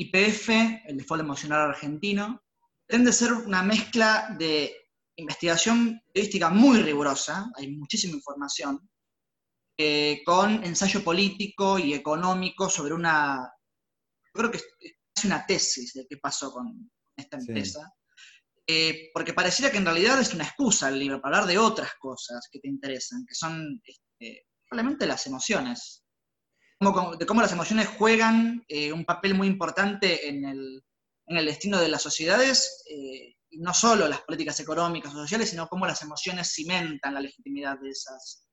IPF, el default emocional argentino, pretende ser una mezcla de investigación periodística muy rigurosa, hay muchísima información, eh, con ensayo político y económico sobre una, creo que es una tesis de qué pasó con esta empresa, eh, porque pareciera que en realidad es una excusa el libro para hablar de otras cosas que te interesan, que son este, probablemente las emociones, de cómo las emociones juegan eh, un papel muy importante en el, destino de las sociedades, y no solo las políticas económicas o sociales, sino cómo las emociones cimentan la legitimidad de esas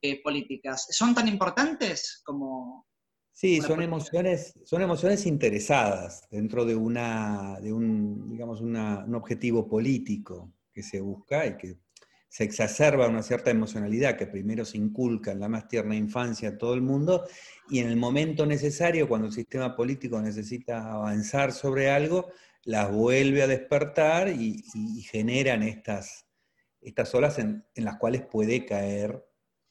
eh, políticas. ¿Son tan importantes como... Sí, son emociones, son emociones interesadas dentro de, una, de un, digamos, un objetivo político que se busca y que se exacerba una cierta emocionalidad que primero se inculca en la más tierna infancia a todo el mundo y en el momento necesario, cuando el sistema político necesita avanzar sobre algo, las vuelve a despertar y, generan estas, estas olas en, en, las cuales puede caer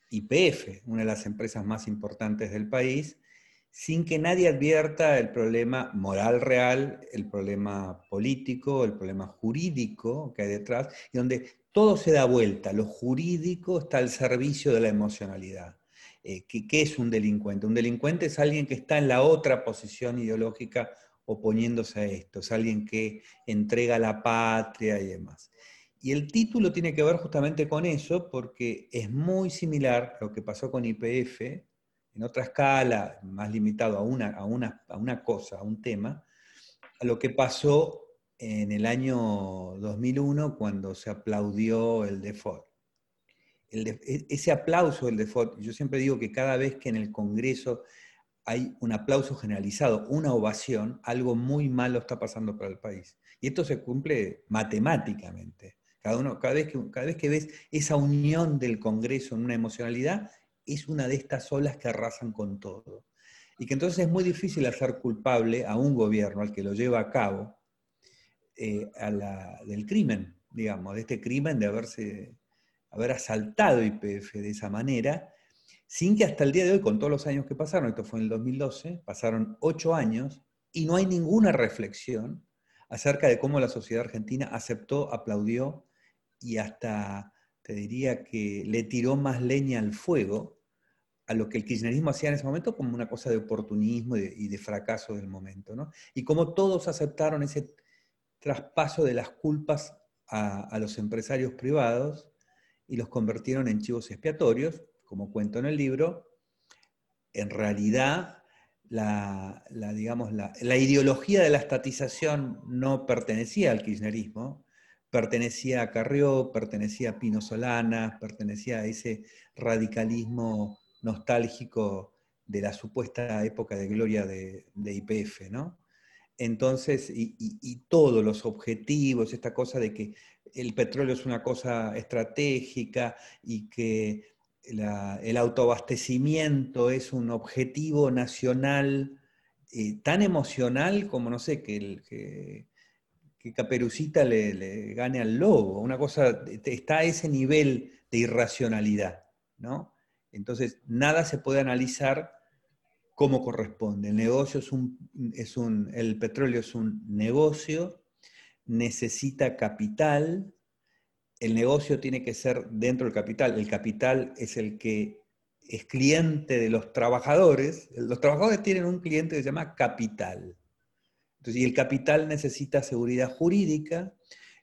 IPF, una de las empresas más importantes del país, sin que nadie advierta el problema moral real, el problema político, el problema jurídico que hay detrás, y donde todo se da vuelta, lo jurídico está al servicio de la emocionalidad. Eh, ¿qué, es un delincuente? Un delincuente es alguien que está en la otra posición ideológica oponiéndose a esto, es alguien que entrega la patria y demás. Y el título tiene que ver justamente con eso, porque es muy similar a lo que pasó con IPF, en otra escala, más limitado a una, a una, a una cosa, a un tema, a lo que pasó en el año 2001 cuando se aplaudió el default. E, ese aplauso del default, yo siempre digo que cada vez que en el Congreso hay un aplauso generalizado, una ovación, algo muy malo está pasando para el país. Y esto se cumple matemáticamente. Cada, uno, cada, vez que, cada vez que ves esa unión del Congreso en una emocionalidad, es una de estas olas que arrasan con todo. Y que entonces es muy difícil hacer culpable a un gobierno, al que lo lleva a cabo, eh, del crimen, digamos, de este crimen de haberse, haber asaltado IPF de esa manera, sin que hasta el día de hoy, con todos los años que pasaron, esto fue en el 2012, pasaron ocho años y no hay ninguna reflexión acerca de cómo la sociedad argentina aceptó, aplaudió y hasta, te diría que le tiró más leña al fuego a lo que el kirchnerismo hacía en ese momento como una cosa de oportunismo y de, fracaso del momento. ¿no? Y como todos aceptaron ese traspaso de las culpas a, los empresarios privados y los convirtieron en chivos expiatorios, como cuento en el libro, en realidad la, digamos, la, ideología de la estatización no pertenecía al kirchnerismo, pertenecía a Carrió, pertenecía a Pino Solana, pertenecía a ese radicalismo nostálgico de la supuesta época de gloria de, IPF, ¿no? Entonces, y, todos los objetivos, esta cosa de que el petróleo es una cosa estratégica y que el autoabastecimiento es un objetivo nacional eh, tan emocional como, no sé, que, que, Caperucita le, gane al lobo. Una cosa, está a ese nivel de irracionalidad, ¿no? Entonces, nada se puede analizar como corresponde. El negocio es un, es un, el petróleo es un negocio, necesita capital, el negocio tiene que ser dentro del capital. El capital es el que es cliente de los trabajadores. Los trabajadores tienen un cliente que se llama capital. Entonces, y el capital necesita seguridad jurídica.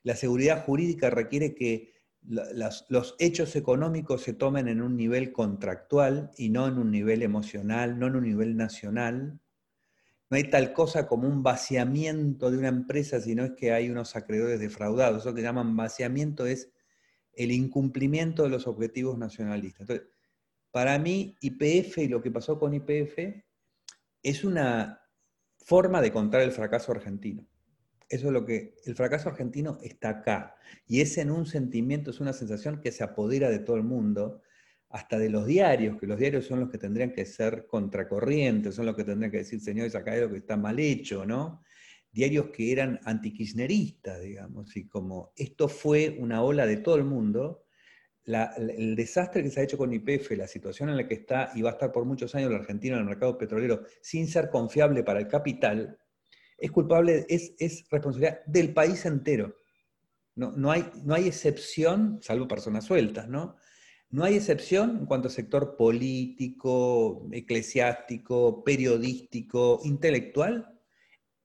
La seguridad jurídica requiere que los hechos económicos se tomen en un nivel contractual y no en un nivel emocional, no en un nivel nacional. No hay tal cosa como un vaciamiento de una empresa, sino es que hay unos acreedores defraudados. Eso que llaman vaciamiento es el incumplimiento de los objetivos nacionalistas. Entonces, para mí, IPF y lo que pasó con IPF es una forma de contar el fracaso argentino. Eso es lo que, el fracaso argentino está acá. Y es en un sentimiento, es una sensación que se apodera de todo el mundo hasta de los diarios, que los diarios son los que tendrían que ser contracorrientes, son los que tendrían que decir, señores, acá hay que está mal hecho, ¿no? Diarios que eran antikirchneristas, digamos, y como esto fue una ola de todo el mundo, el desastre que se ha hecho con IPF, la situación en la que está y va a estar por muchos años la Argentina en el mercado petrolero sin ser confiable para el capital, es culpable, es, es responsabilidad del país entero. No, no, hay, no hay excepción, salvo personas sueltas, ¿no? No hay excepción en cuanto a sector político, eclesiástico, periodístico, intelectual,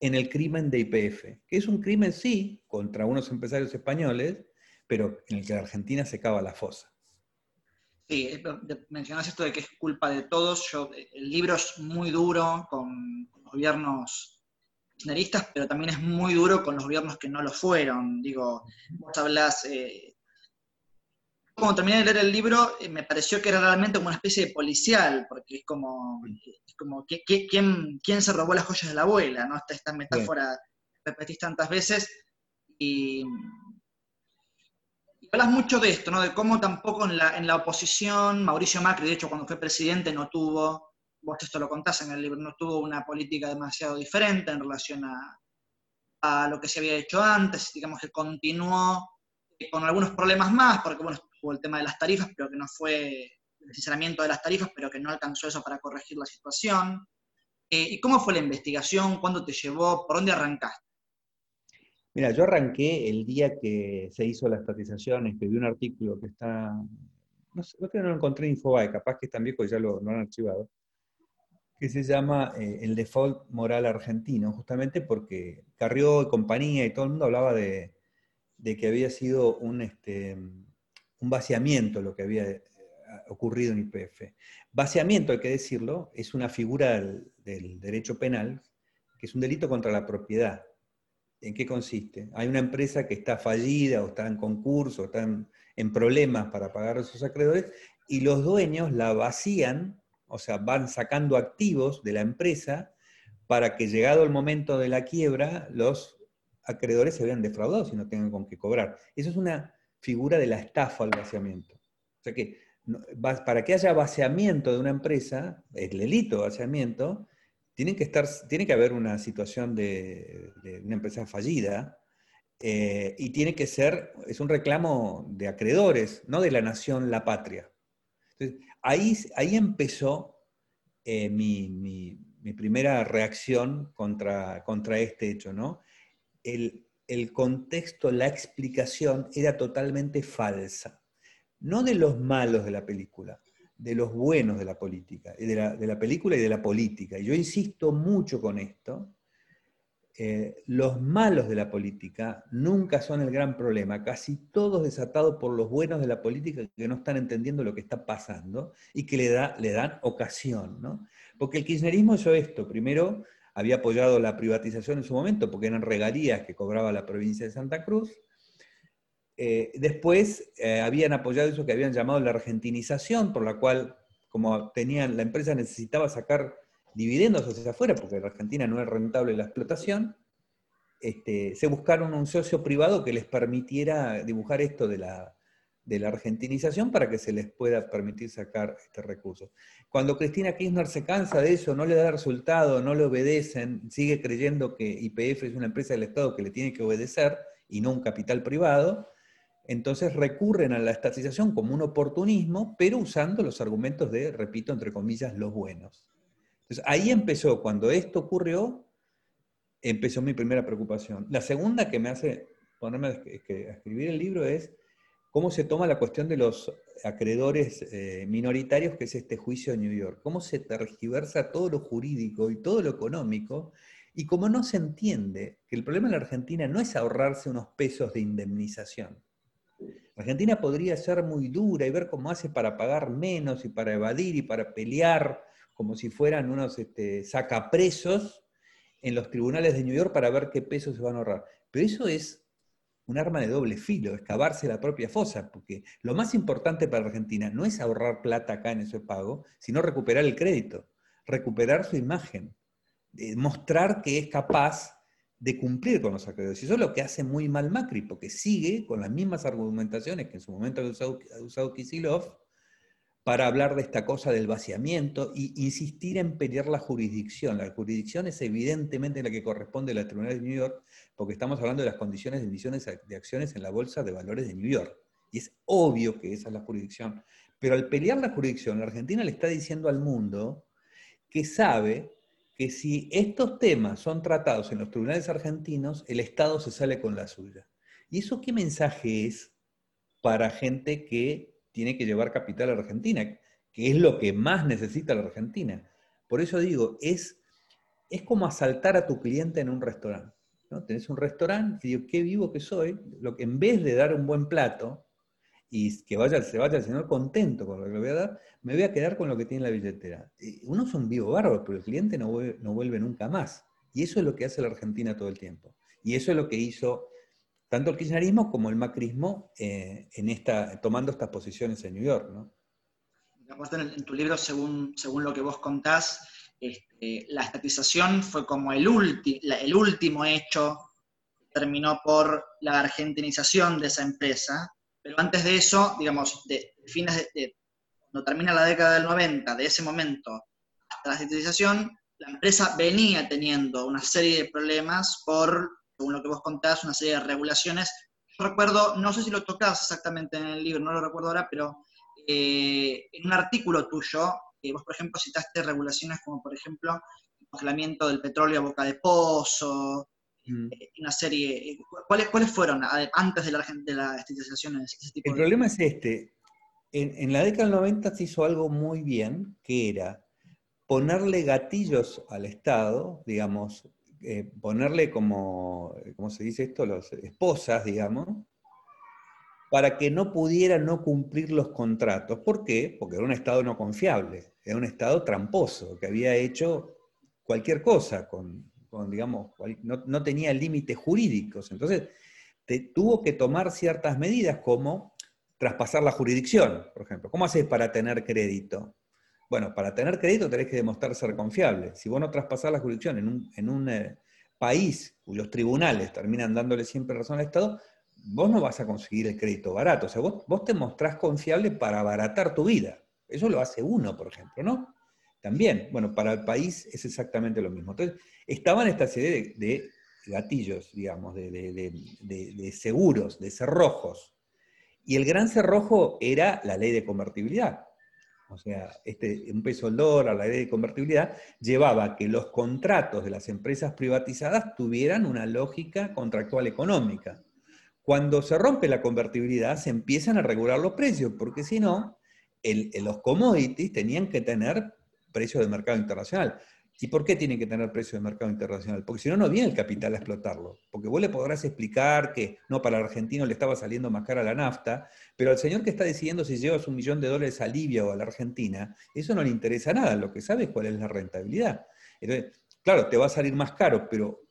en el crimen de IPF, que es un crimen, sí, contra unos empresarios españoles, pero en el que la Argentina se cava la fosa. Sí, mencionas esto de que es culpa de todos. Yo, el libro es muy duro con, gobiernos kirchneristas, pero también es muy duro con los gobiernos que no lo fueron. Digo, vos hablas eh, como terminé de leer el libro, eh, me pareció que era realmente como una especie de policial, porque es como, es como ¿quién, ¿quién, se robó las joyas de la abuela? ¿no? Esta, esta metáfora que repetís tantas veces. Y, hablas mucho de esto, ¿no? de cómo tampoco en la, en la oposición, Mauricio Macri, de hecho, cuando fue presidente, no tuvo, vos esto lo contás en el libro, no tuvo una política demasiado diferente en relación a, a lo que se había hecho antes, digamos que continuó con algunos problemas más, porque bueno, hubo el tema de las tarifas, pero que no fue el sinceramiento de las tarifas, pero que no alcanzó eso para corregir la situación. Eh, ¿Y cómo fue la investigación? ¿Cuándo te llevó? ¿Por dónde arrancaste? Mira, yo arranqué el día que se hizo la estatización, escribí un artículo que está, no sé, no lo encontré en Infobae, capaz que es tan viejo y ya lo, han archivado, que se llama eh, El default moral argentino, justamente porque Carrió y compañía y todo el mundo hablaba de, de que había sido un, este, un vaciamiento lo que había eh, ocurrido en IPF. Vaciamiento, hay que decirlo, es una figura del, derecho penal, que es un delito contra la propiedad. ¿En qué consiste? Hay una empresa que está fallida o está en concurso, o está en, problemas para pagar a sus acreedores, y los dueños la vacían, o sea, van sacando activos de la empresa para que llegado el momento de la quiebra, los acreedores se vean defraudados y no tengan con qué cobrar. Eso es una figura de la estafa al vaciamiento. O sea que para que haya vaciamiento de una empresa, el delito de vaciamiento, tiene que, estar, tiene que haber una situación de, una empresa fallida eh, y tiene que ser, es un reclamo de acreedores, no de la nación, la patria. Entonces, ahí, ahí empezó eh, mi, primera reacción contra, contra este hecho, ¿no? El, el contexto, la explicación era totalmente falsa. No de los malos de la película, de los buenos de la política, de la, de la película y de la política. Y yo insisto mucho con esto. Eh, los malos de la política nunca son el gran problema, casi todos desatados por los buenos de la política que no están entendiendo lo que está pasando y que le, da, le dan ocasión. ¿no? Porque el kirchnerismo hizo esto, primero había apoyado la privatización en su momento porque eran regalías que cobraba la provincia de Santa Cruz. Eh, después eh, habían apoyado eso que habían llamado la argentinización, por la cual, como tenían, la empresa necesitaba sacar dividendos hacia afuera, porque en Argentina no es rentable la explotación, este, se buscaron un socio privado que les permitiera dibujar esto de la, de la argentinización para que se les pueda permitir sacar este recurso. Cuando Cristina Kirchner se cansa de eso, no le da resultado, no le obedecen, sigue creyendo que IPF es una empresa del Estado que le tiene que obedecer y no un capital privado, entonces recurren a la estatización como un oportunismo, pero usando los argumentos de, repito, entre comillas, los buenos. Entonces ahí empezó, cuando esto ocurrió, empezó mi primera preocupación. La segunda que me hace ponerme a escribir el libro es cómo se toma la cuestión de los acreedores eh, minoritarios, que es este juicio de New York, cómo se tergiversa todo lo jurídico y todo lo económico, y cómo no se entiende que el problema en la Argentina no es ahorrarse unos pesos de indemnización. La Argentina podría ser muy dura y ver cómo hace para pagar menos y para evadir y para pelear como si fueran unos este, sacapresos en los tribunales de New York para ver qué pesos se van a ahorrar. Pero eso es un arma de doble filo, excavarse la propia fosa, porque lo más importante para Argentina no es ahorrar plata acá en ese pago, sino recuperar el crédito, recuperar su imagen, mostrar que es capaz de cumplir con los acreedores. Y eso es lo que hace muy mal Macri, porque sigue con las mismas argumentaciones que en su momento ha usado, ha usado Kisilov, para hablar de esta cosa del vaciamiento e insistir en pelear la jurisdicción. La jurisdicción es evidentemente la que corresponde a la Tribunal de New York, porque estamos hablando de las condiciones de emisiones de acciones en la Bolsa de Valores de New York. Y es obvio que esa es la jurisdicción. Pero al pelear la jurisdicción, la Argentina le está diciendo al mundo que sabe que si estos temas son tratados en los tribunales argentinos, el Estado se sale con la suya. ¿Y eso qué mensaje es para gente que tiene que llevar capital a Argentina, que es lo que más necesita la Argentina? Por eso digo, es, es como asaltar a tu cliente en un restaurante. ¿no? Tenés un restaurante y digo, qué vivo que soy, lo que en vez de dar un buen plato, y que vaya, se vaya el señor contento con lo que le voy a dar, me voy a quedar con lo que tiene en la billetera. Uno es un vivo bárbaro, pero el cliente no vuelve, no vuelve nunca más. Y eso es lo que hace la Argentina todo el tiempo. Y eso es lo que hizo tanto el kirchnerismo como el macrismo eh, en esta, tomando estas posiciones en New York. ¿no? En, tu libro, según, según lo que vos contás, este, la estatización fue como el, el último hecho que terminó por la argentinización de esa empresa, pero antes de eso, digamos, de, fines de, cuando termina la década del 90, de ese momento hasta la estatización, la empresa venía teniendo una serie de problemas por, según lo que vos contás, una serie de regulaciones. Yo recuerdo, no sé si lo tocás exactamente en el libro, no lo recuerdo ahora, pero eh, en un artículo tuyo, eh, vos por ejemplo citaste regulaciones como por ejemplo el congelamiento del petróleo a boca de pozo, Mm. Eh, una serie. Eh, ¿Cuáles, ¿Cuáles fueron antes de la, de la estatización? el problema es este. En, la década del 90 se hizo algo muy bien, que era ponerle gatillos al Estado, digamos, eh, ponerle como, ¿cómo se dice esto? Las esposas, digamos, para que no pudiera no cumplir los contratos. ¿Por qué? Porque era un Estado no confiable, era un Estado tramposo, que había hecho cualquier cosa con, digamos, no, tenía límites jurídicos. Entonces, tuvo que tomar ciertas medidas como traspasar la jurisdicción, por ejemplo. ¿Cómo haces para tener crédito? Bueno, para tener crédito tenés que demostrar ser confiable. Si vos no traspasás la jurisdicción en un, eh, país cuyos tribunales terminan dándole siempre razón al Estado, vos no vas a conseguir el crédito barato. O sea, vos, vos te mostrás confiable para abaratar tu vida. Eso lo hace uno, por ejemplo, ¿no? También, bueno, para el país es exactamente lo mismo. Entonces, estaban esta serie de, gatillos, digamos, de, seguros, de cerrojos. Y el gran cerrojo era la ley de convertibilidad. O sea, este, un peso al dólar, la ley de convertibilidad, llevaba a que los contratos de las empresas privatizadas tuvieran una lógica contractual económica. Cuando se rompe la convertibilidad, se empiezan a regular los precios, porque si no, los commodities tenían que tener precio de mercado internacional. ¿Y por qué tiene que tener precio de mercado internacional? Porque si no, no viene el capital a explotarlo. Porque vos le podrás explicar que no, para el argentino le estaba saliendo más cara la nafta, pero al señor que está decidiendo si llevas un millón de dólares a Libia o a la Argentina, eso no le interesa nada. Lo que sabe es cuál es la rentabilidad. Entonces, claro, te va a salir más caro, pero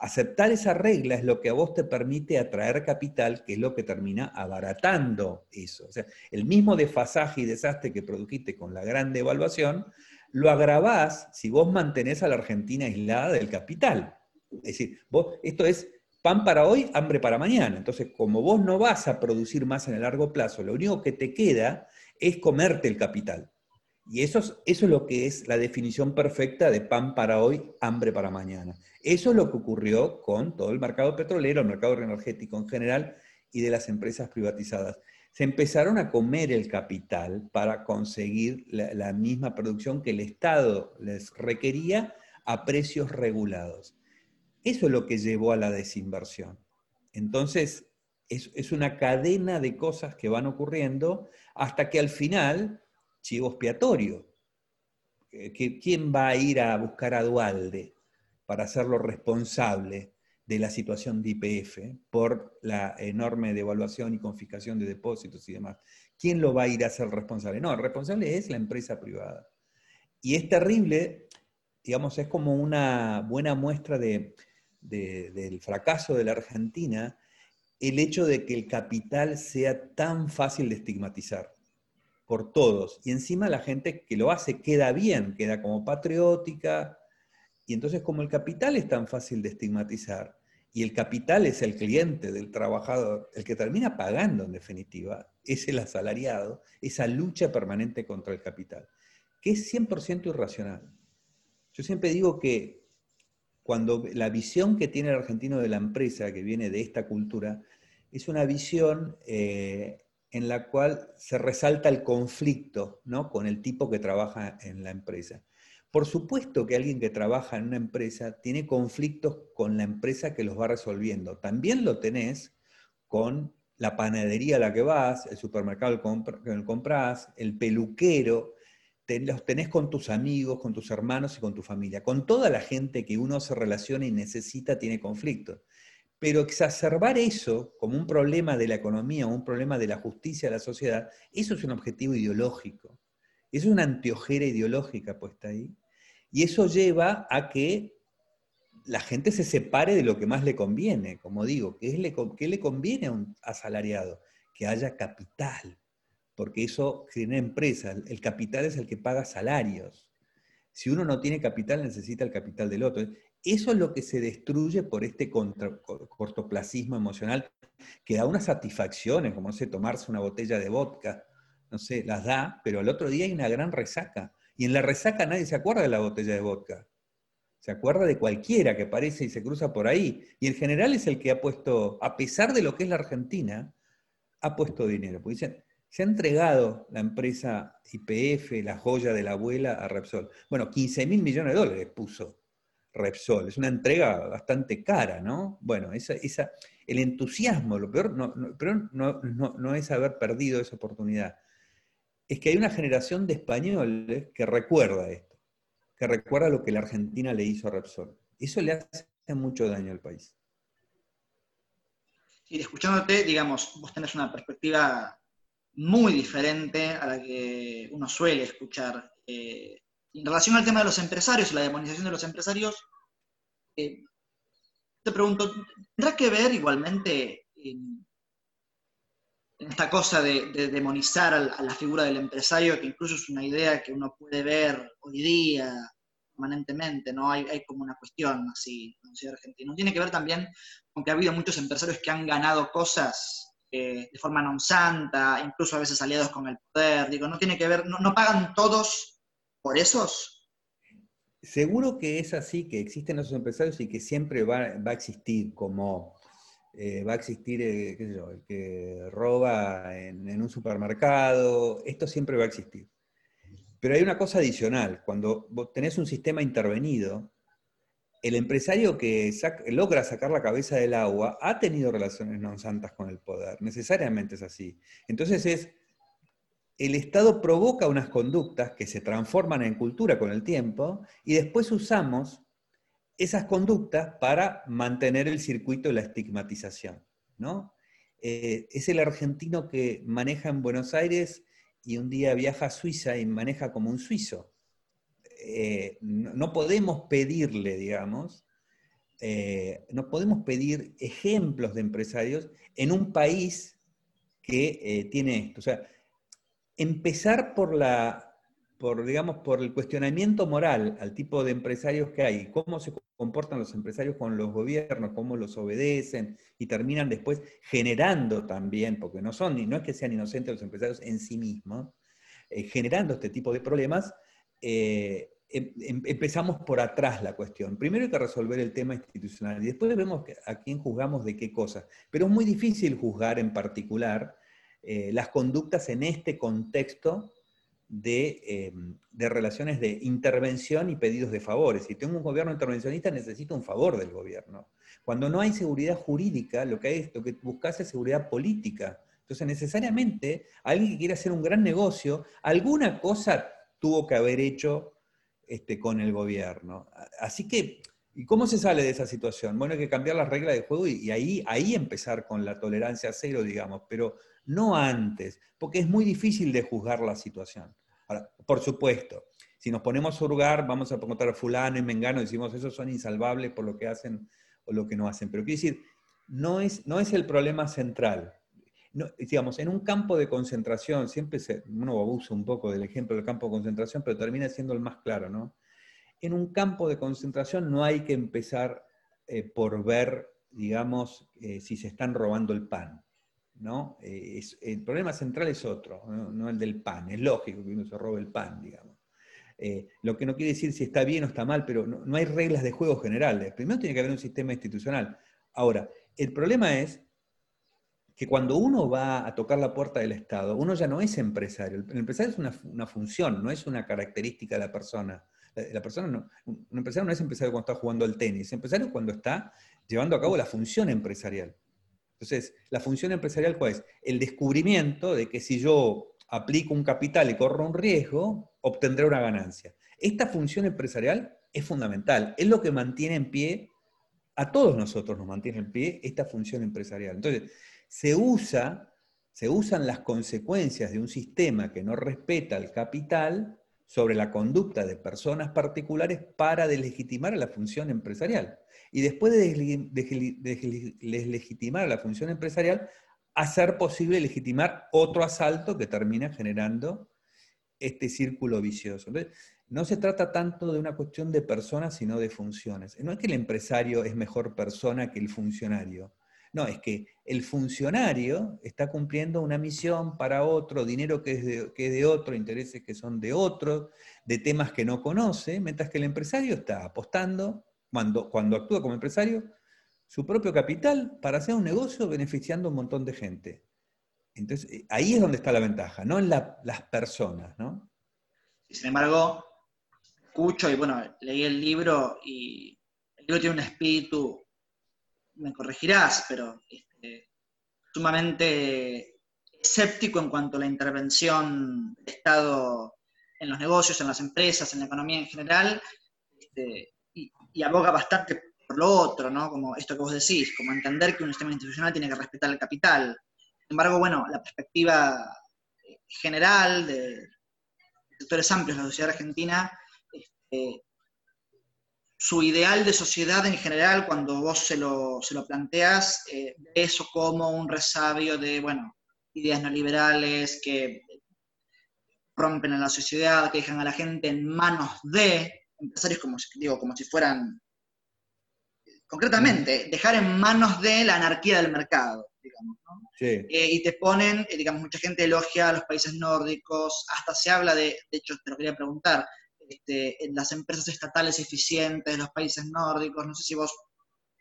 aceptar esa regla es lo que a vos te permite atraer capital, que es lo que termina abaratando eso. O sea, el mismo desfasaje y desastre que produjiste con la gran devaluación, lo agravás si vos mantenés a la Argentina aislada del capital. Es decir, vos, esto es pan para hoy, hambre para mañana. Entonces, como vos no vas a producir más en el largo plazo, lo único que te queda es comerte el capital. Y eso es, eso es lo que es la definición perfecta de pan para hoy, hambre para mañana. Eso es lo que ocurrió con todo el mercado petrolero, el mercado energético en general y de las empresas privatizadas se empezaron a comer el capital para conseguir la, misma producción que el Estado les requería a precios regulados. Eso es lo que llevó a la desinversión. Entonces, es, una cadena de cosas que van ocurriendo hasta que al final, chivo expiatorio. Eh, ¿Quién va a ir a buscar a Dualde para hacerlo responsable de la situación de IPF por la enorme devaluación y confiscación de depósitos y demás. ¿Quién lo va a ir a ser responsable? No, el responsable es la empresa privada. Y es terrible, digamos, es como una buena muestra de, del fracaso de la Argentina el hecho de que el capital sea tan fácil de estigmatizar por todos. Y encima la gente que lo hace queda bien, queda como patriótica, y entonces como el capital es tan fácil de estigmatizar y el capital es el cliente del trabajador, el que termina pagando en definitiva es el asalariado, esa lucha permanente contra el capital, que es 100% irracional. Yo siempre digo que cuando la visión que tiene el argentino de la empresa, que viene de esta cultura, es una visión eh, en la cual se resalta el conflicto ¿no? con el tipo que trabaja en la empresa. Por supuesto que alguien que trabaja en una empresa tiene conflictos con la empresa que los va resolviendo. También lo tenés con la panadería a la que vas, el supermercado que compras, el peluquero, los tenés con tus amigos, con tus hermanos y con tu familia. Con toda la gente que uno se relaciona y necesita tiene conflictos. Pero exacerbar eso como un problema de la economía, un problema de la justicia de la sociedad, eso es un objetivo ideológico. Es una anteojera ideológica puesta ahí. Y eso lleva a que la gente se separe de lo que más le conviene, como digo, ¿qué le, le conviene a un asalariado? Que haya capital, porque eso genera empresa, el capital es el que paga salarios. Si uno no tiene capital, necesita el capital del otro. Eso es lo que se destruye por este cortoplacismo emocional que da unas satisfacciones, como no sé, tomarse una botella de vodka, no sé, las da, pero al otro día hay una gran resaca. Y en la resaca nadie se acuerda de la botella de vodka. Se acuerda de cualquiera que aparece y se cruza por ahí. Y en general es el que ha puesto, a pesar de lo que es la Argentina, ha puesto dinero. Porque dicen, se ha entregado la empresa IPF, la joya de la abuela, a Repsol. Bueno, 15 mil millones de dólares puso Repsol. Es una entrega bastante cara, ¿no? Bueno, esa, esa, el entusiasmo, lo peor no, no, no es haber perdido esa oportunidad. Es que hay una generación de españoles que recuerda esto que recuerda lo que la Argentina le hizo a Repsol. Eso le hace mucho daño al país. Y escuchándote, digamos, vos tenés una perspectiva muy diferente a la que uno suele escuchar. Eh, en relación al tema de los empresarios y la demonización de los empresarios, eh, te pregunto, ¿tendrá que ver igualmente en, esta cosa de, demonizar a, la figura del empresario, que incluso es una idea que uno puede ver hoy día permanentemente, ¿no? Hay, como una cuestión así sociedad argentina. Tiene que ver también con que ha habido muchos empresarios que han ganado cosas eh, de forma non santa, incluso a veces aliados con el poder. Digo, no tiene que ver, no, pagan todos por esos. Seguro que es así, que existen esos empresarios y que siempre va, a existir como eh, va a existir, eh, qué sé yo, el que roba en, un supermercado, esto siempre va a existir. Pero hay una cosa adicional, cuando vos tenés un sistema intervenido, el empresario que logra sacar la cabeza del agua ha tenido relaciones non santas con el poder, necesariamente es así. Entonces es, el Estado provoca unas conductas que se transforman en cultura con el tiempo y después usamos esas conductas para mantener el circuito de la estigmatización. ¿no? Eh, es el argentino que maneja en Buenos Aires y un día viaja a Suiza y maneja como un suizo. Eh, no, podemos pedirle, digamos, eh, no podemos pedir ejemplos de empresarios en un país que tiene esto. O sea, empezar por la por, digamos, por el cuestionamiento moral al tipo de empresarios que hay, cómo se comportan los empresarios con los gobiernos, cómo los obedecen y terminan después generando también, porque no son, no es que sean inocentes los empresarios en sí mismos, eh, generando este tipo de problemas, eh, em, em, empezamos por atrás la cuestión. Primero hay que resolver el tema institucional y después vemos a quién juzgamos de qué cosas. Pero es muy difícil juzgar en particular eh, las conductas en este contexto Em, de, relaciones de intervención y pedidos de favores. Si tengo un gobierno intervencionista, necesito un favor del gobierno. Cuando no hay seguridad jurídica, lo que, hay, lo que buscas es seguridad política. Entonces, necesariamente, alguien que quiere hacer un gran negocio, alguna cosa tuvo que haber hecho este, con el gobierno. Así que, ¿y cómo se sale de esa situación? Bueno, hay que cambiar las reglas de juego y, ahí, ahí empezar con la tolerancia cero, digamos, pero no antes, porque es muy difícil de juzgar la situación por supuesto, si nos ponemos a hurgar, vamos a a fulano y mengano, decimos, esos son insalvables por lo que hacen o lo que no hacen. Pero quiero decir, no es, no es el problema central. digamos, en un campo de concentración, siempre se, uno abusa un poco del ejemplo del campo de concentración, pero termina siendo el más claro, ¿no? En un campo de concentración no hay que empezar eh, por ver, digamos, eh, si se están robando el pan. ¿No? Eh, el problema central es otro, ¿no? el del pan. Es lógico que uno se robe el pan, digamos. Eh, lo que no quiere decir si está bien o está mal, pero no, hay reglas de juego generales. Primero tiene que haber un sistema institucional. Ahora, el problema es que cuando uno va a tocar la puerta del Estado, uno ya no es empresario. El empresario es una, función, no es una característica de la persona. La, persona un empresario no es empresario cuando está jugando al tenis, es empresario cuando está llevando a cabo la función empresarial. Entonces, la función empresarial, ¿cuál es? El descubrimiento de que si yo aplico un capital y corro un riesgo, obtendré una ganancia. Esta función empresarial es fundamental, es lo que mantiene en pie, a todos nosotros nos mantiene en pie esta función empresarial. Entonces, se usa, se usan las consecuencias de un sistema que no respeta el capital sobre la conducta de personas particulares para deslegitimar a la función empresarial. Y después de deslegitimar a la función empresarial, hacer posible legitimar otro asalto que termina generando este círculo vicioso. no se trata tanto de una cuestión de personas, sino de funciones. No es que el empresario es mejor persona que el funcionario. No, es que el funcionario está cumpliendo una misión para otro, dinero que es de, otro, intereses que son de otro, de temas que no conoce, mientras que el empresario está apostando, cuando, cuando actúa como empresario, su propio capital para hacer un negocio beneficiando a un montón de gente. Entonces, eh, ahí es donde está la ventaja, no en las personas, ¿no? Sin embargo, escucho y bueno, leí el libro y el libro tiene un espíritu, me corregirás, pero este, sumamente escéptico en cuanto a la intervención del Estado en los negocios, en las empresas, en la economía en general, este, y, aboga bastante lo otro, ¿no? Como esto que vos decís, como entender que un sistema institucional tiene que respetar el capital. Sin embargo, bueno, la perspectiva eh, general de sectores amplios de la sociedad argentina, este, su ideal de sociedad en general, cuando vos se lo, se lo planteas, eh, eso como un resabio de, bueno, ideas neoliberales que rompen a la sociedad, que dejan a la gente en manos de empresarios como, digo, como si fueran concretamente, dejar en manos de la anarquía del mercado, digamos. ¿no? Eh, y te ponen, eh, digamos, mucha gente elogia a los países nórdicos, hasta se habla de, de hecho, te lo quería preguntar, este, las empresas estatales eficientes los países nórdicos, no sé si vos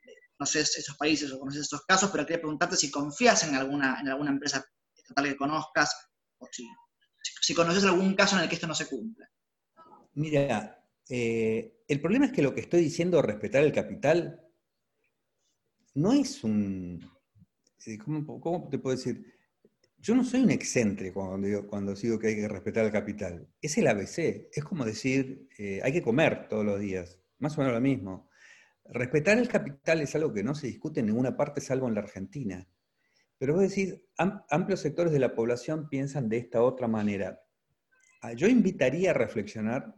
eh, conoces esos países o conoces esos casos, pero quería preguntarte si confías en alguna, en alguna empresa estatal que conozcas, o si, si conoces algún caso en el que esto no se cumple. Mira, el problema es que lo que estoy diciendo, respetar el capital, no es un... Eh, ¿Cómo, te puedo decir? Yo no soy un excéntrico cuando digo, cuando que hay que respetar el capital. Es el ABC. Es como decir, eh, hay que comer todos los días. Más o menos lo mismo. Respetar el capital es algo que no se discute en ninguna parte salvo en la Argentina. Pero vos decís, amplios sectores de la población piensan de esta otra manera. Ah, yo invitaría a reflexionar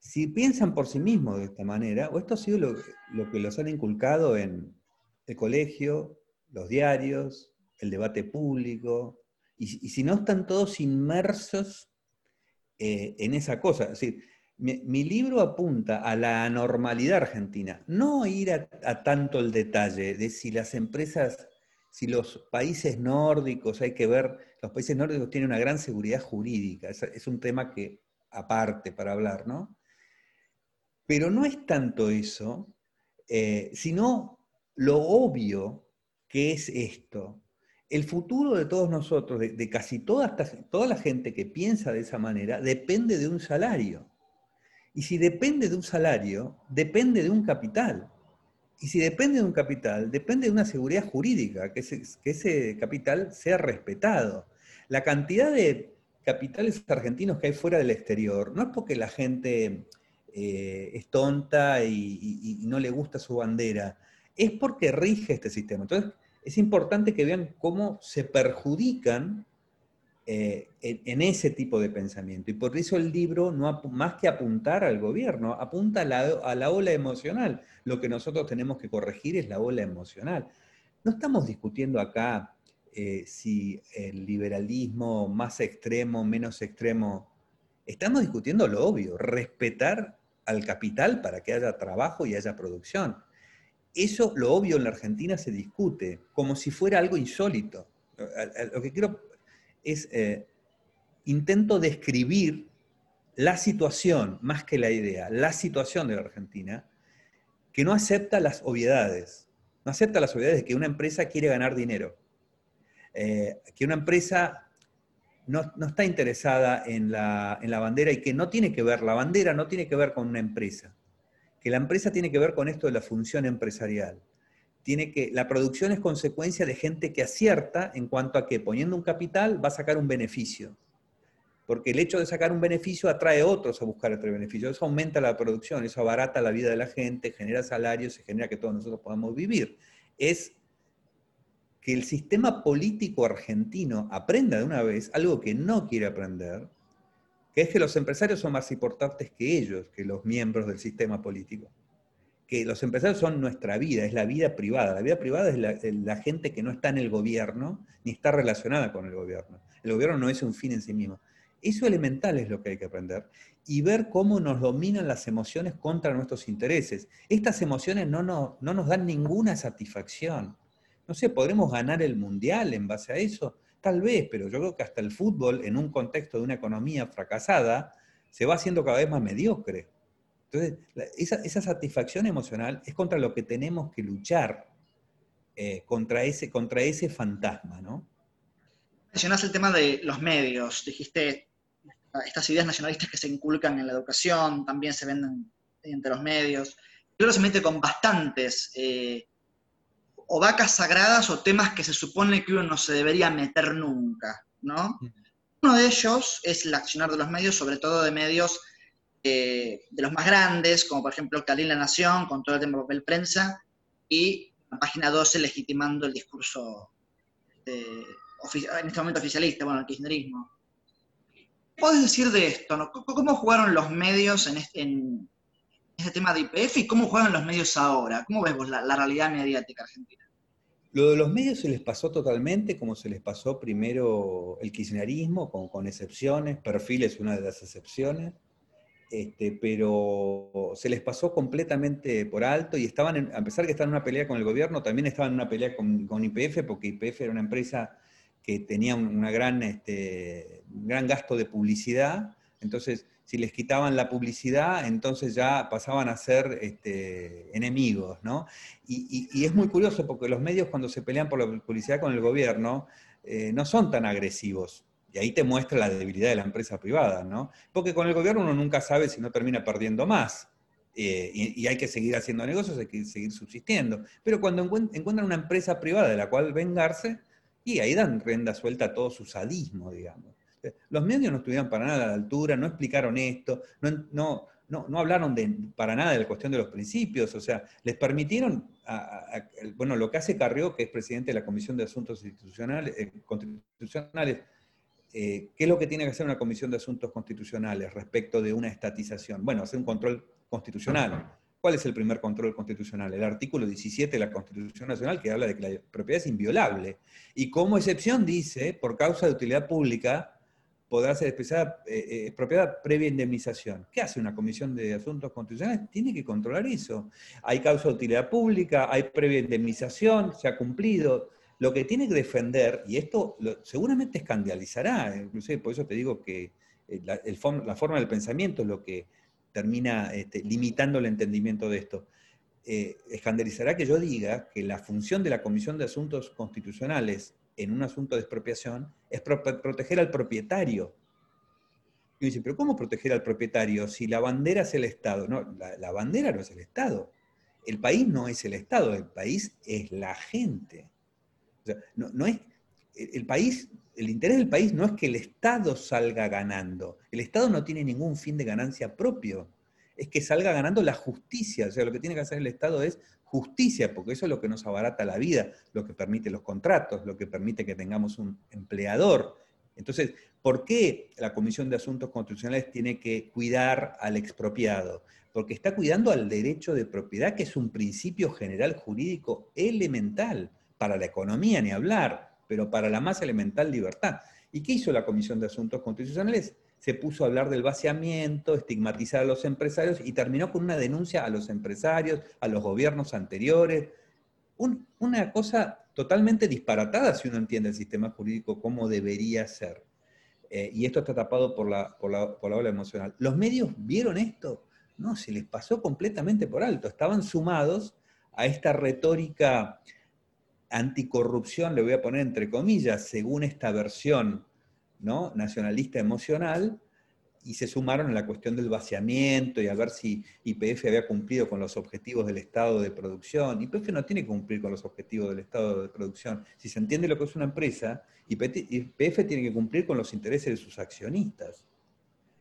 si piensan por sí mismos de esta manera, o esto ha sido lo que los han inculcado en, el colegio, los diarios, el debate público, y, si no están todos inmersos eh, en esa cosa. Es decir, mi, libro apunta a la anormalidad argentina, no ir a, tanto el detalle de si las empresas, si los países nórdicos, hay que ver, los países nórdicos tienen una gran seguridad jurídica, es, un tema que aparte para hablar, ¿no? Pero no es tanto eso, eh, sino lo obvio que es esto. El futuro de todos nosotros, de, casi toda, la gente que piensa de esa manera, depende de un salario. Y si depende de un salario, depende de un capital. Y si depende de un capital, depende de una seguridad jurídica, que ese, capital sea respetado. La cantidad de capitales argentinos que hay fuera del exterior no es porque la gente eh, es tonta y, no le gusta su bandera, es porque rige este sistema. Entonces, es importante que vean cómo se perjudican eh, en, ese tipo de pensamiento. Y por eso el libro, no más que apuntar al gobierno, apunta a la, ola emocional. Lo que nosotros tenemos que corregir es la ola emocional. No estamos discutiendo acá eh, si el liberalismo más extremo, menos extremo, estamos discutiendo lo obvio, respetar al capital para que haya trabajo y haya producción eso, lo obvio, en la Argentina se discute como si fuera algo insólito. Lo que quiero es, eh, intento describir la situación, más que la idea, la situación de la Argentina, que no acepta las obviedades. No acepta las obviedades de que una empresa quiere ganar dinero. Eh, que una empresa no, está interesada en la, en la bandera y que no tiene que ver, la bandera no tiene que ver con una empresa, que la empresa tiene que ver con esto de la función empresarial. Tiene que, la producción es consecuencia de gente que acierta en cuanto a que poniendo un capital va a sacar un beneficio. Porque el hecho de sacar un beneficio atrae a otros a buscar otro beneficio. Eso aumenta la producción, eso abarata la vida de la gente, genera salarios y genera que todos nosotros podamos vivir. Es que el sistema político argentino aprenda de una vez algo que no quiere aprender, que es que los empresarios son más importantes que ellos, que los miembros del sistema político. Que los empresarios son nuestra vida, es la vida privada. La vida privada es la, gente que no está en el gobierno ni está relacionada con el gobierno. El gobierno no es un fin en sí mismo. Eso elemental es lo que hay que aprender y ver cómo nos dominan las emociones contra nuestros intereses. Estas emociones no, no, no nos dan ninguna satisfacción no sé, ¿podremos ganar el mundial en base a eso? Tal vez, pero yo creo que hasta el fútbol, en un contexto de una economía fracasada, se va haciendo cada vez más mediocre. Entonces, esa, satisfacción emocional es contra lo que tenemos que luchar, eh, contra, ese, contra ese fantasma, ¿no? Mencionaste el tema de los medios, dijiste estas ideas nacionalistas que se inculcan en la educación, también se venden entre los medios. Yo que se mete con bastantes eh, o vacas sagradas o temas que se supone que uno no se debería meter nunca, ¿no? Uno de ellos es el accionar de los medios, sobre todo de medios eh, de los más grandes, como por ejemplo Calín La Nación, con todo el tema de papel prensa, y la página 12 legitimando el discurso en este momento oficialista, bueno, el kirchnerismo. ¿Qué puedes decir de esto? ¿Cómo jugaron los medios en este, ese tema de IPF y cómo juegan los medios ahora. ¿Cómo ves vos la, realidad mediática argentina? Lo de los medios se les pasó totalmente como se les pasó primero el kirchnerismo, con, con excepciones, Perfil es una de las excepciones, este, pero se les pasó completamente por alto y estaban, a pesar que estaban en una pelea con el gobierno, también estaban en una pelea con IPF, porque IPF era una empresa que tenía una gran, este, un gran gasto de publicidad, entonces si les quitaban la publicidad, entonces ya pasaban a ser este, enemigos, ¿no? Y, es muy curioso porque los medios cuando se pelean por la publicidad con el gobierno eh, no son tan agresivos. Y ahí te muestra la debilidad de la empresa privada, ¿no? Porque con el gobierno uno nunca sabe si no termina perdiendo más. Eh, y, hay que seguir haciendo negocios, hay que seguir subsistiendo. Pero cuando encuentran una empresa privada de la cual vengarse, y ahí dan rienda suelta a todo su sadismo, digamos. Los medios no estuvieron para nada a la altura, no explicaron esto, no, no, hablaron de, para nada de la cuestión de los principios, o sea, les permitieron, bueno, lo que hace Carrió, que es presidente de la Comisión de Asuntos eh, Constitucionales, eh, ¿qué es lo que tiene que hacer una Comisión de Asuntos Constitucionales respecto de una estatización? Bueno, hacer un control constitucional. ¿Cuál es el primer control constitucional? El artículo 17 de la Constitución Nacional que habla de que la propiedad es inviolable. Y como excepción dice, por causa de utilidad pública, podrá ser expresada eh, propiedad previa indemnización. ¿Qué hace una comisión de asuntos constitucionales? Tiene que controlar eso. Hay causa de utilidad pública, hay previa indemnización, se ha cumplido. Lo que tiene que defender, y esto seguramente escandalizará, inclusive por eso te digo que eh, la, forma del pensamiento es lo que termina este, limitando el entendimiento de esto. Eh, escandalizará que yo diga que la función de la Comisión de Asuntos Constitucionales en un asunto de expropiación es proteger al propietario. Y dice, pero ¿cómo proteger al propietario si la bandera es el Estado? No, la, bandera no es el Estado. El país no es el Estado, el país es la gente. no, es, el país, el interés del país no es que el Estado salga ganando. El Estado no tiene ningún fin de ganancia propio. Es que salga ganando la justicia. O sea, lo que tiene que hacer el Estado es justicia, porque eso es lo que nos abarata la vida, lo que permite los contratos, lo que permite que tengamos un empleador. Entonces, ¿por qué la Comisión de Asuntos Constitucionales tiene que cuidar al expropiado? Porque está cuidando al derecho de propiedad, que es un principio general jurídico elemental para la economía, ni hablar, pero para la más elemental libertad. ¿Y qué hizo la Comisión de Asuntos Constitucionales? Se puso a hablar del vaciamiento, estigmatizar a los empresarios y terminó con una denuncia a los empresarios, a los gobiernos anteriores. una cosa totalmente disparatada si uno entiende el sistema jurídico como debería ser. Eh, y esto está tapado por la, por, la, por la ola emocional. ¿Los medios vieron esto? No, se les pasó completamente por alto. Estaban sumados a esta retórica anticorrupción, le voy a poner entre comillas, según esta versión ¿no? nacionalista emocional y se sumaron a la cuestión del vaciamiento y a ver si IPF había cumplido con los objetivos del estado de producción. IPF no tiene que cumplir con los objetivos del estado de producción. Si se entiende lo que es una empresa, IPF tiene que cumplir con los intereses de sus accionistas.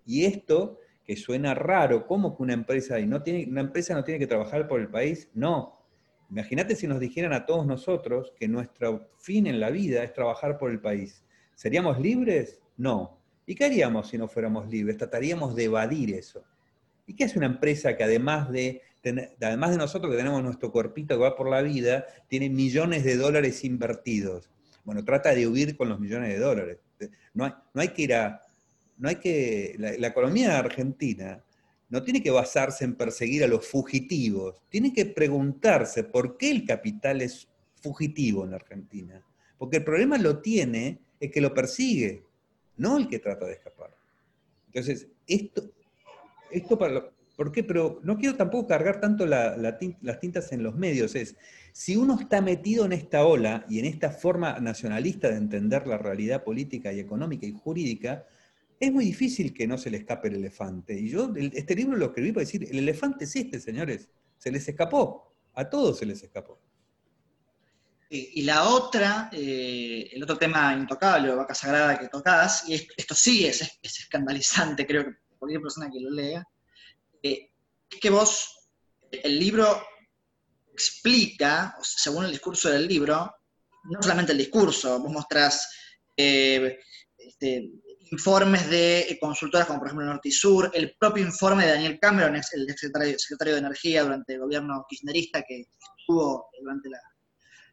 Y esto, que suena raro, ¿cómo que una empresa, y no tiene, una empresa no tiene que trabajar por el país? No. Imagínate si nos dijeran a todos nosotros que nuestro fin en la vida es trabajar por el país. ¿Seríamos libres? No. ¿Y qué haríamos si no fuéramos libres? Trataríamos de evadir eso. ¿Y qué es una empresa que además de, además de nosotros que tenemos nuestro cuerpito que va por la vida, tiene millones de dólares invertidos? Bueno, trata de huir con los millones de dólares. No hay, que ir a... No hay que, la, la economía argentina no tiene que basarse en perseguir a los fugitivos, tiene que preguntarse por qué el capital es fugitivo en Argentina. Porque el problema lo tiene el que lo persigue, no el que trata de escapar. Entonces, esto, esto para ¿por qué? Pero no quiero tampoco cargar tanto las tintas en los medios. Es, si uno está metido en esta ola y en esta forma nacionalista de entender la realidad política y económica y jurídica, es muy difícil que no se le escape el elefante. Y yo este libro lo escribí para decir, el elefante es este, señores. Se les escapó. A todos se les escapó. Y la otra, eh, el otro tema intocable o vaca sagrada que tocás, y esto sí es, escandalizante, creo que cualquier persona que lo lea, eh, es que vos, el libro explica, según el discurso del libro, no solamente el discurso, vos mostrás eh, este, informes de consultoras como por ejemplo Norte y Sur, el propio informe de Daniel Cameron, el secretario, secretario de Energía durante el gobierno kirchnerista que estuvo durante la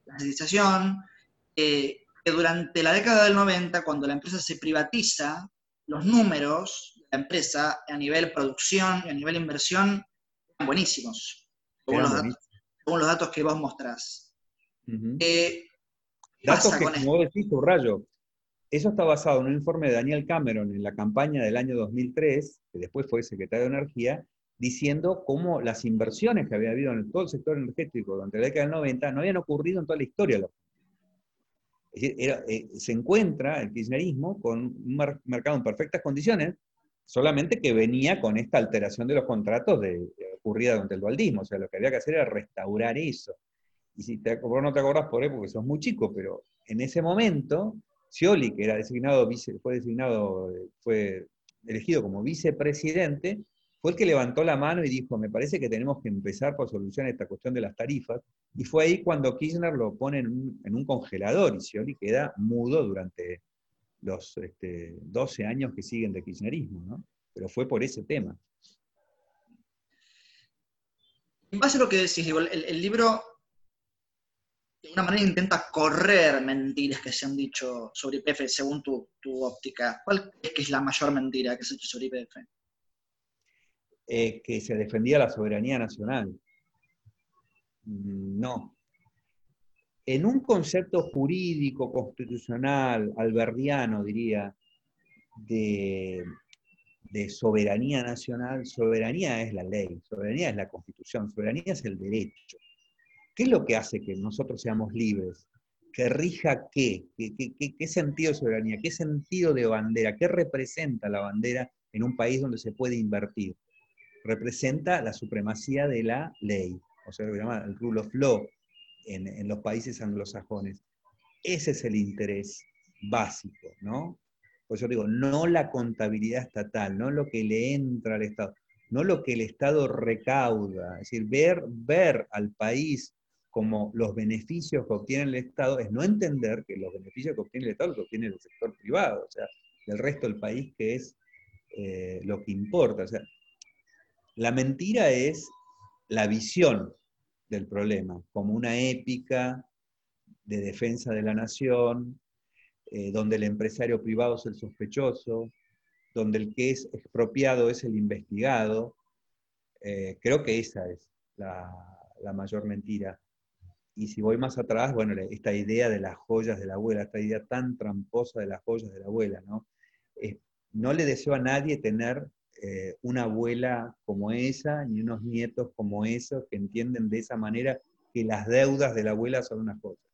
la civilización, eh, que durante la década del 90, cuando la empresa se privatiza, los números de la empresa a nivel producción y a nivel inversión eran buenísimos, según, los, datos, que vos mostrás. Eh, datos que, como vos decís, rayo, eso está basado en un informe de Daniel Cameron en la campaña del año 2003, que después fue secretario de Energía, diciendo cómo las inversiones que había habido en todo el sector energético durante la década del 90 no habían ocurrido en toda la historia. Eh, se encuentra el kirchnerismo con un mercado en perfectas condiciones, solamente que venía con esta alteración de los contratos de, ocurrida durante el dualdismo. O sea, lo que había que hacer era restaurar eso. Y si te, no te acordás por ahí, porque sos muy chico, pero en ese momento, Scioli, que era designado, fue designado, fue elegido como vicepresidente, fue el que levantó la mano y dijo, me parece que tenemos que empezar por solucionar esta cuestión de las tarifas, y fue ahí cuando Kirchner lo pone en un, congelador y Scioli queda mudo durante los 12 este, años que siguen de kirchnerismo, ¿no? Pero fue por ese tema. En base a lo que decís, el, libro de alguna manera intenta correr mentiras que se han dicho sobre IPF según tu, tu óptica. ¿Cuál es que es la mayor mentira que se ha dicho sobre IPF? Que se defendía la soberanía nacional. Mm, no. En un concepto jurídico, constitucional, alberdiano, diría, de, de soberanía nacional, soberanía es la ley, soberanía es la constitución, soberanía es el derecho. ¿Qué es lo que hace que nosotros seamos libres? ¿Que rija qué? ¿Qué, qué, qué sentido de soberanía? ¿Qué sentido de bandera? ¿Qué representa la bandera en un país donde se puede invertir? Representa la supremacía de la ley, o sea, lo que se llama el rule of law en, los países anglosajones. Ese es el interés básico, ¿no? Por eso digo, no la contabilidad estatal, no lo que le entra al Estado, no lo que el Estado recauda, es decir, ver, ver al país como los beneficios que obtiene el Estado es no entender que los beneficios que obtiene el Estado los obtiene el sector privado, o sea, del resto del país que es eh, lo que importa. O sea, la mentira es la visión del problema, como una épica de defensa de la nación, eh, donde el empresario privado es el sospechoso, donde el que es expropiado es el investigado. Eh, creo que esa es la, mayor mentira. Y si voy más atrás, bueno, esta idea de las joyas de la abuela, esta idea tan tramposa de las joyas de la abuela, ¿no? no le deseo a nadie tener eh, una abuela como esa, ni unos nietos como esos que entienden de esa manera que las deudas de la abuela son unas cosas.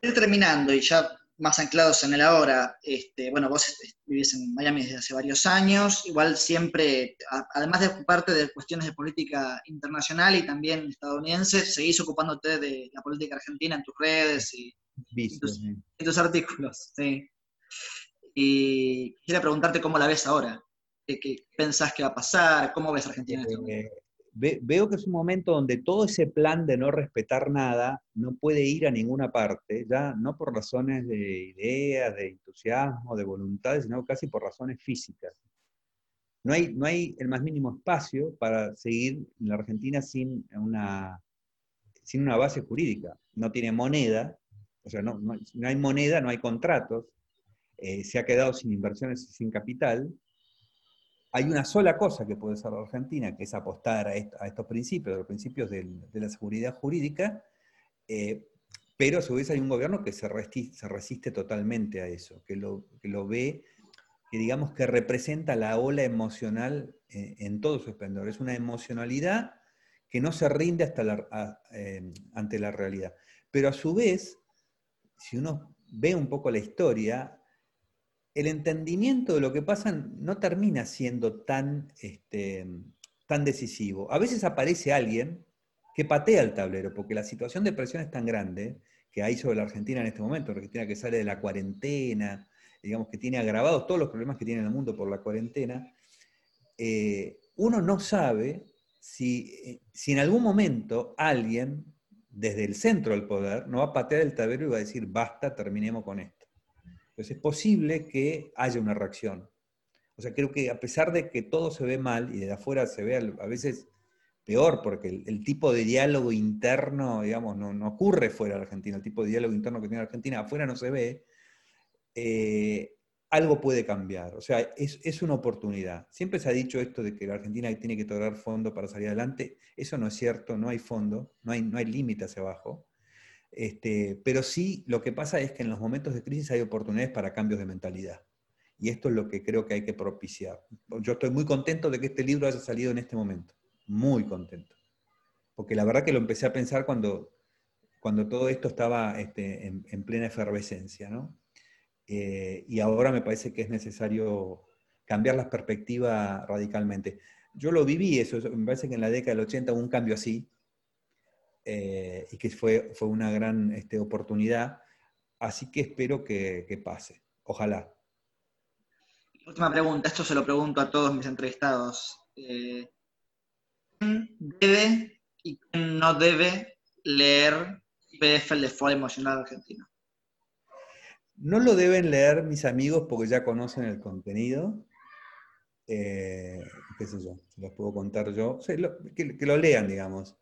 Terminando y ya más anclados en el ahora, este, bueno, vos vivís en Miami desde hace varios años, igual siempre, además de ocuparte de cuestiones de política internacional y también estadounidense, seguís ocupándote de la política argentina en tus redes y en, tus, artículos. Sí. Y quisiera preguntarte cómo la ves ahora. ¿Qué, pensás que va a pasar? ¿Cómo ves Argentina en este eh, veo que es un momento donde todo ese plan de no respetar nada no puede ir a ninguna parte, ya no por razones de ideas, de entusiasmo, de voluntades, sino casi por razones físicas. No hay, no hay el más mínimo espacio para seguir en la Argentina sin una, sin una base jurídica. No tiene moneda, o sea, no, no, hay moneda, no hay contratos, eh, se ha quedado sin inversiones y sin capital, hay una sola cosa que puede hacer la Argentina, que es apostar a, estos principios, a los principios de la seguridad jurídica, eh, pero a su vez hay un gobierno que se resiste, totalmente a eso, que lo, ve, que digamos que representa la ola emocional eh, en, todo su esplendor. Es una emocionalidad que no se rinde hasta eh, ante la realidad. Pero a su vez, si uno ve un poco la historia, el entendimiento de lo que pasa no termina siendo tan, este, tan decisivo. A veces aparece alguien que patea el tablero, porque la situación de presión es tan grande que hay sobre la Argentina en este momento, Argentina que sale de la cuarentena, digamos que tiene agravados todos los problemas que tiene el mundo por la cuarentena, eh, uno no sabe si, si en algún momento alguien desde el centro del poder no va a patear el tablero y va a decir, basta, terminemos con esto. Entonces es posible que haya una reacción. O sea, creo que a pesar de que todo se ve mal y desde afuera se ve a veces peor, porque el, tipo de diálogo interno, digamos, no, ocurre fuera de Argentina, el tipo de diálogo interno que tiene Argentina afuera no se ve, eh, algo puede cambiar. O sea, es, una oportunidad. Siempre se ha dicho esto de que la Argentina tiene que tocar fondo para salir adelante. Eso no es cierto, no hay fondo, no hay, no hay límite hacia abajo. Este, pero sí, lo que pasa es que en los momentos de crisis hay oportunidades para cambios de mentalidad. Y esto es lo que creo que hay que propiciar. Yo estoy muy contento de que este libro haya salido en este momento. Muy contento. Porque la verdad que lo empecé a pensar cuando, cuando todo esto estaba este, en, plena efervescencia. Eh, y ahora me parece que es necesario cambiar la perspectiva radicalmente. Yo lo viví, eso, me parece que en la década del 80 hubo un cambio así, eh, y que fue, fue una gran este, oportunidad. Así que espero que, pase. Ojalá. Última pregunta, esto se lo pregunto a todos mis entrevistados. Eh, ¿Quién debe y quién no debe leer IPF, el de Emocional Argentino? No lo deben leer mis amigos porque ya conocen el contenido. Eh, qué sé yo, se los puedo contar yo. que, lo lean, digamos.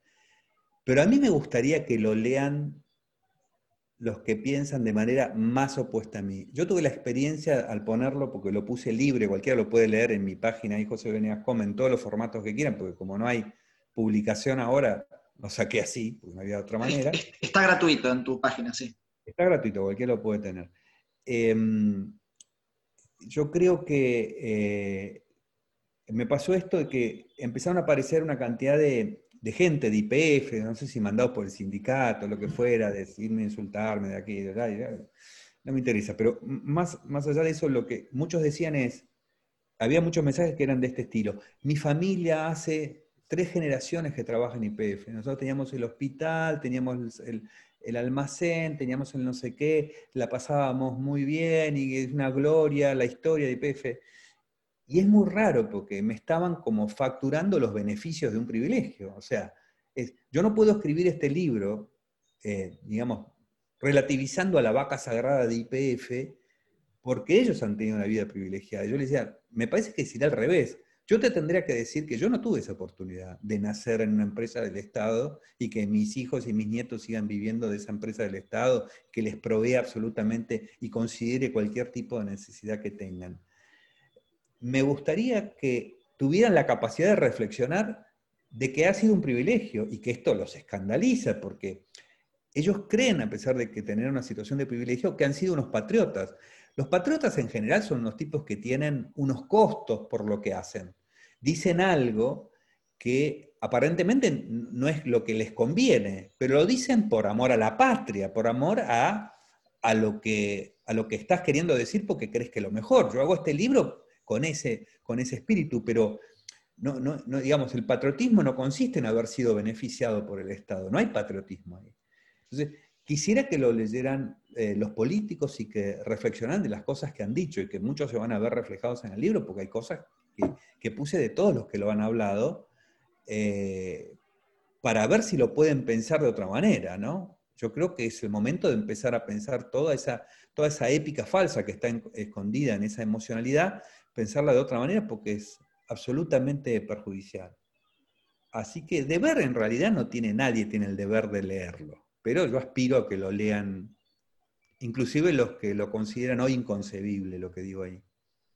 Pero a mí me gustaría que lo lean los que piensan de manera más opuesta a mí. Yo tuve la experiencia al ponerlo, porque lo puse libre, cualquiera lo puede leer en mi página, ahí José Venegas Come, en todos los formatos que quieran, porque como no hay publicación ahora, lo saqué así, porque no había otra manera. Está gratuito en tu página, sí. Está gratuito, cualquiera lo puede tener. Em, yo creo que eh, me pasó esto de que empezaron a aparecer una cantidad de de gente de IPF, no sé si mandados por el sindicato, lo que fuera, decirme, insultarme de aquí, de allá, no me interesa. Pero más, más allá de eso, lo que muchos decían es, había muchos mensajes que eran de este estilo. Mi familia hace tres generaciones que trabaja en IPF. Nosotros teníamos el hospital, teníamos el, el almacén, teníamos el no sé qué, la pasábamos muy bien y es una gloria la historia de IPF. Y es muy raro porque me estaban como facturando los beneficios de un privilegio. O sea, yo no puedo escribir este libro, eh, digamos, relativizando a la vaca sagrada de IPF, porque ellos han tenido una vida privilegiada. Yo les decía, me parece que sería al revés. Yo te tendría que decir que yo no tuve esa oportunidad de nacer en una empresa del Estado y que mis hijos y mis nietos sigan viviendo de esa empresa del Estado, que les provee absolutamente y considere cualquier tipo de necesidad que tengan me gustaría que tuvieran la capacidad de reflexionar de que ha sido un privilegio y que esto los escandaliza porque ellos creen, a pesar de que tener una situación de privilegio, que han sido unos patriotas. Los patriotas en general son unos tipos que tienen unos costos por lo que hacen. Dicen algo que aparentemente no es lo que les conviene, pero lo dicen por amor a la patria, por amor a a lo que, a lo que estás queriendo decir porque crees que es lo mejor. Yo hago este libro con ese, con ese espíritu, pero no, no, digamos, el patriotismo no consiste en haber sido beneficiado por el Estado, no hay patriotismo ahí. Entonces, quisiera que lo leyeran eh, los políticos y que reflexionaran de las cosas que han dicho y que muchos se van a ver reflejados en el libro, porque hay cosas que, puse de todos los que lo han hablado, eh, para ver si lo pueden pensar de otra manera, ¿no? Yo creo que es el momento de empezar a pensar toda esa, toda esa épica falsa que está escondida en esa emocionalidad, pensarla de otra manera porque es absolutamente perjudicial. Así que deber en realidad no tiene nadie, tiene el deber de leerlo, pero yo aspiro a que lo lean, inclusive los que lo consideran hoy inconcebible, lo que digo ahí.